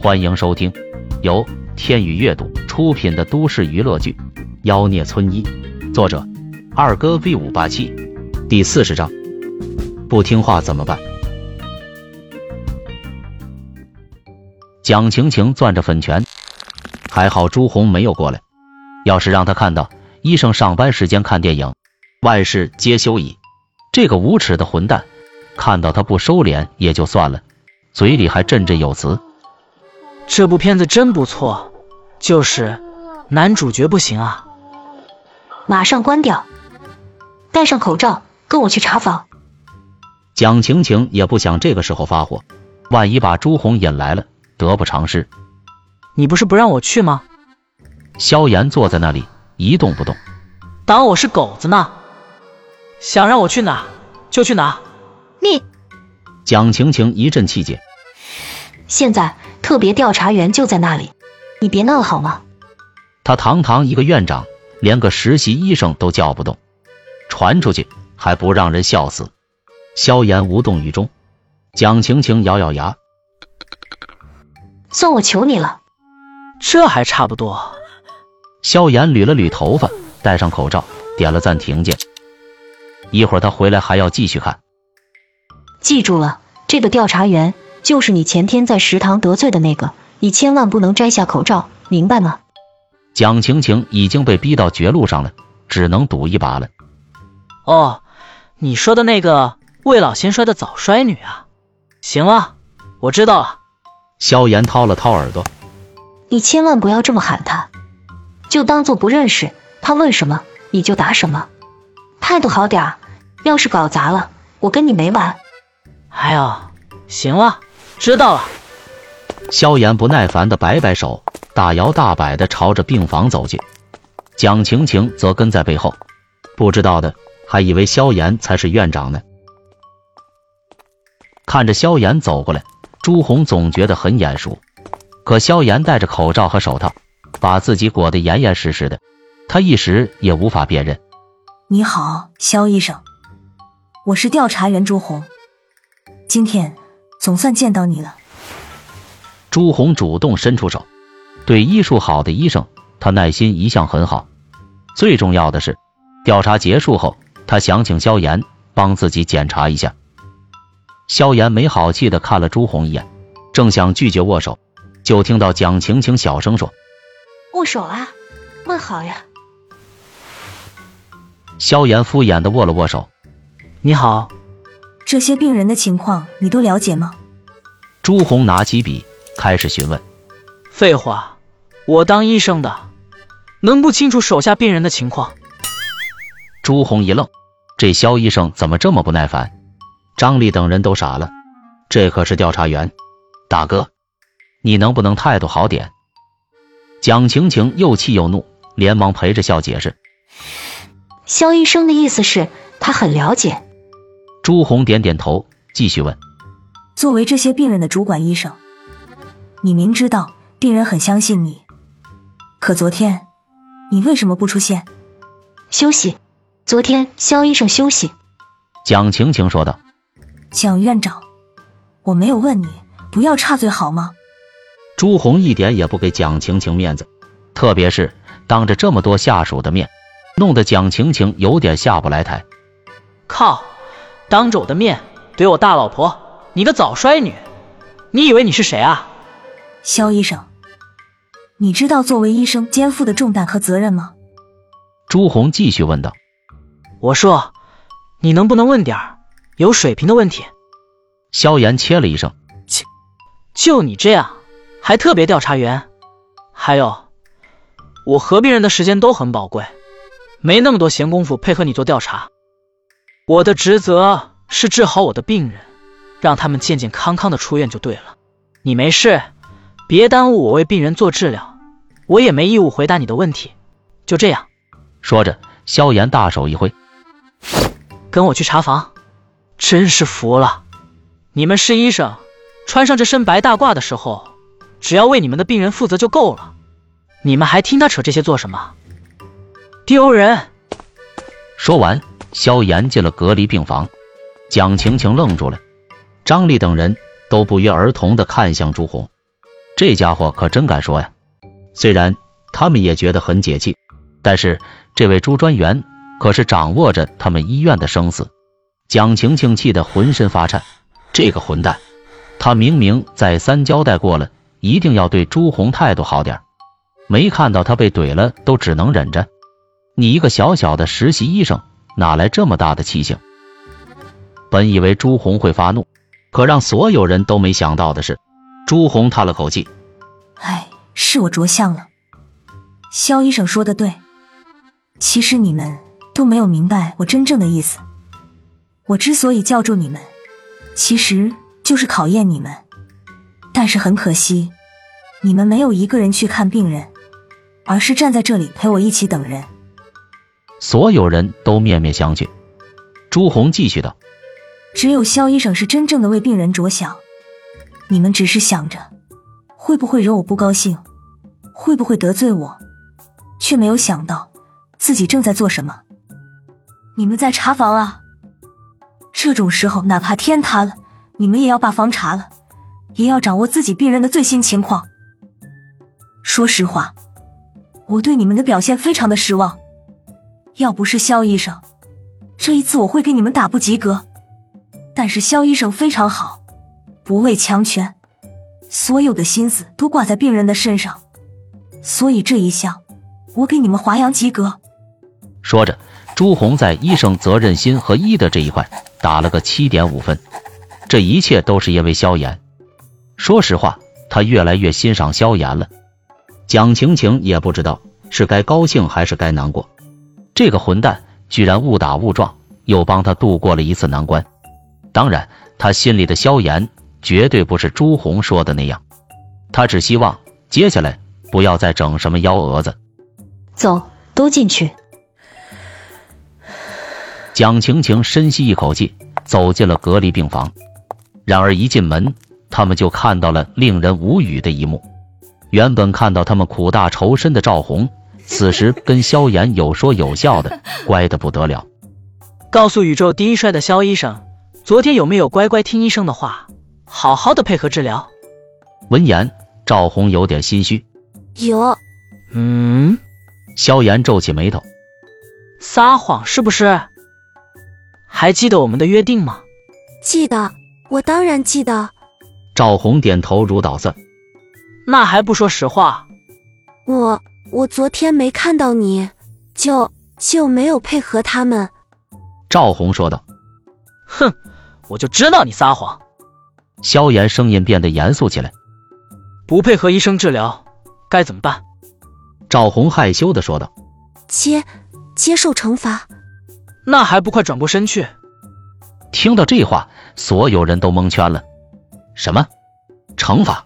欢迎收听由天宇阅读出品的都市娱乐剧《妖孽村医》，作者二哥 V 五八七，第四十章。不听话怎么办？蒋晴晴攥着粉拳，还好朱红没有过来。要是让他看到医生上班时间看电影，万事皆休矣。这个无耻的混蛋，看到他不收敛也就算了，嘴里还振振有词。这部片子真不错，就是男主角不行啊！马上关掉，戴上口罩，跟我去查房。蒋晴晴也不想这个时候发火，万一把朱红引来了，得不偿失。你不是不让我去吗？萧炎坐在那里一动不动，当我是狗子呢？想让我去哪就去哪。你，蒋晴晴一阵气结。现在特别调查员就在那里，你别闹好吗？他堂堂一个院长，连个实习医生都叫不动，传出去还不让人笑死？萧炎无动于衷，蒋晴晴咬咬牙，算我求你了。这还差不多。萧炎捋了捋头发，戴上口罩，点了暂停键。一会儿他回来还要继续看。记住了，这个调查员。就是你前天在食堂得罪的那个，你千万不能摘下口罩，明白吗？蒋晴晴已经被逼到绝路上了，只能赌一把了。哦，你说的那个未老先衰的早衰女啊？行了，我知道了。萧炎掏了掏耳朵，你千万不要这么喊她，就当做不认识。她问什么你就答什么，态度好点，要是搞砸了，我跟你没完。哎呦，行了。知道了。萧炎不耐烦的摆摆手，大摇大摆的朝着病房走去。蒋晴晴则跟在背后，不知道的还以为萧炎才是院长呢。看着萧炎走过来，朱红总觉得很眼熟，可萧炎戴着口罩和手套，把自己裹得严严实实的，他一时也无法辨认。你好，萧医生，我是调查员朱红，今天。总算见到你了。朱红主动伸出手，对医术好的医生，他耐心一向很好。最重要的是，调查结束后，他想请萧炎帮自己检查一下。萧炎没好气的看了朱红一眼，正想拒绝握手，就听到蒋晴晴小声说：“握手啊，问好呀。”萧炎敷衍的握了握手：“你好。”这些病人的情况你都了解吗？朱红拿起笔开始询问。废话，我当医生的能不清楚手下病人的情况？朱红一愣，这肖医生怎么这么不耐烦？张丽等人都傻了，这可是调查员，大哥，你能不能态度好点？蒋晴晴又气又怒，连忙陪着笑解释。肖医生的意思是，他很了解。朱红点点头，继续问：“作为这些病人的主管医生，你明知道病人很相信你，可昨天你为什么不出现？休息。昨天肖医生休息。”蒋晴晴说道。“蒋院长，我没有问你，不要插嘴好吗？”朱红一点也不给蒋晴晴面子，特别是当着这么多下属的面，弄得蒋晴晴有点下不来台。靠！当着我的面怼我大老婆，你个早衰女，你以为你是谁啊？肖医生，你知道作为医生肩负的重担和责任吗？朱红继续问道。我说，你能不能问点有水平的问题？萧炎切了一声，切，就你这样还特别调查员？还有，我和病人的时间都很宝贵，没那么多闲工夫配合你做调查。我的职责是治好我的病人，让他们健健康康的出院就对了。你没事，别耽误我为病人做治疗，我也没义务回答你的问题。就这样，说着，萧炎大手一挥，跟我去查房。真是服了，你们是医生，穿上这身白大褂的时候，只要为你们的病人负责就够了。你们还听他扯这些做什么？丢人！说完。萧炎进了隔离病房，蒋晴晴愣住了，张丽等人都不约而同的看向朱红。这家伙可真敢说呀！虽然他们也觉得很解气，但是这位朱专员可是掌握着他们医院的生死。蒋晴晴气得浑身发颤，这个混蛋，他明明再三交代过了，一定要对朱红态度好点，没看到他被怼了，都只能忍着。你一个小小的实习医生，哪来这么大的气性？本以为朱红会发怒，可让所有人都没想到的是，朱红叹了口气：“哎，是我着相了。肖医生说的对，其实你们都没有明白我真正的意思。我之所以叫住你们，其实就是考验你们。但是很可惜，你们没有一个人去看病人，而是站在这里陪我一起等人。”所有人都面面相觑。朱红继续道。只有肖医生是真正的为病人着想，你们只是想着会不会惹我不高兴，会不会得罪我，却没有想到自己正在做什么。你们在查房啊？这种时候，哪怕天塌了，你们也要把房查了，也要掌握自己病人的最新情况。说实话，我对你们的表现非常的失望。要不是肖医生，这一次我会给你们打不及格。但是肖医生非常好，不畏强权，所有的心思都挂在病人的身上，所以这一项我给你们华阳及格。说着，朱红在医生责任心和医德这一块打了个七点五分。这一切都是因为萧炎。说实话，他越来越欣赏萧炎了。蒋晴晴也不知道是该高兴还是该难过，这个混蛋居然误打误撞又帮他度过了一次难关。当然，他心里的萧炎绝对不是朱红说的那样，他只希望接下来不要再整什么幺蛾子。走，都进去。蒋晴晴深吸一口气，走进了隔离病房。然而一进门，他们就看到了令人无语的一幕。原本看到他们苦大仇深的赵红，此时跟萧炎有说有笑的，乖的不得了。告诉宇宙第一帅的萧医生。昨天有没有乖乖听医生的话，好好的配合治疗？闻言，赵红有点心虚。有。嗯。萧炎皱起眉头，撒谎是不是？还记得我们的约定吗？记得，我当然记得。赵红点头如捣蒜。那还不说实话？我我昨天没看到你，就就没有配合他们。赵红说道。哼。我就知道你撒谎。萧炎声音变得严肃起来。不配合医生治疗，该怎么办？赵红害羞的说道。接接受惩罚。那还不快转过身去？听到这话，所有人都蒙圈了。什么？惩罚？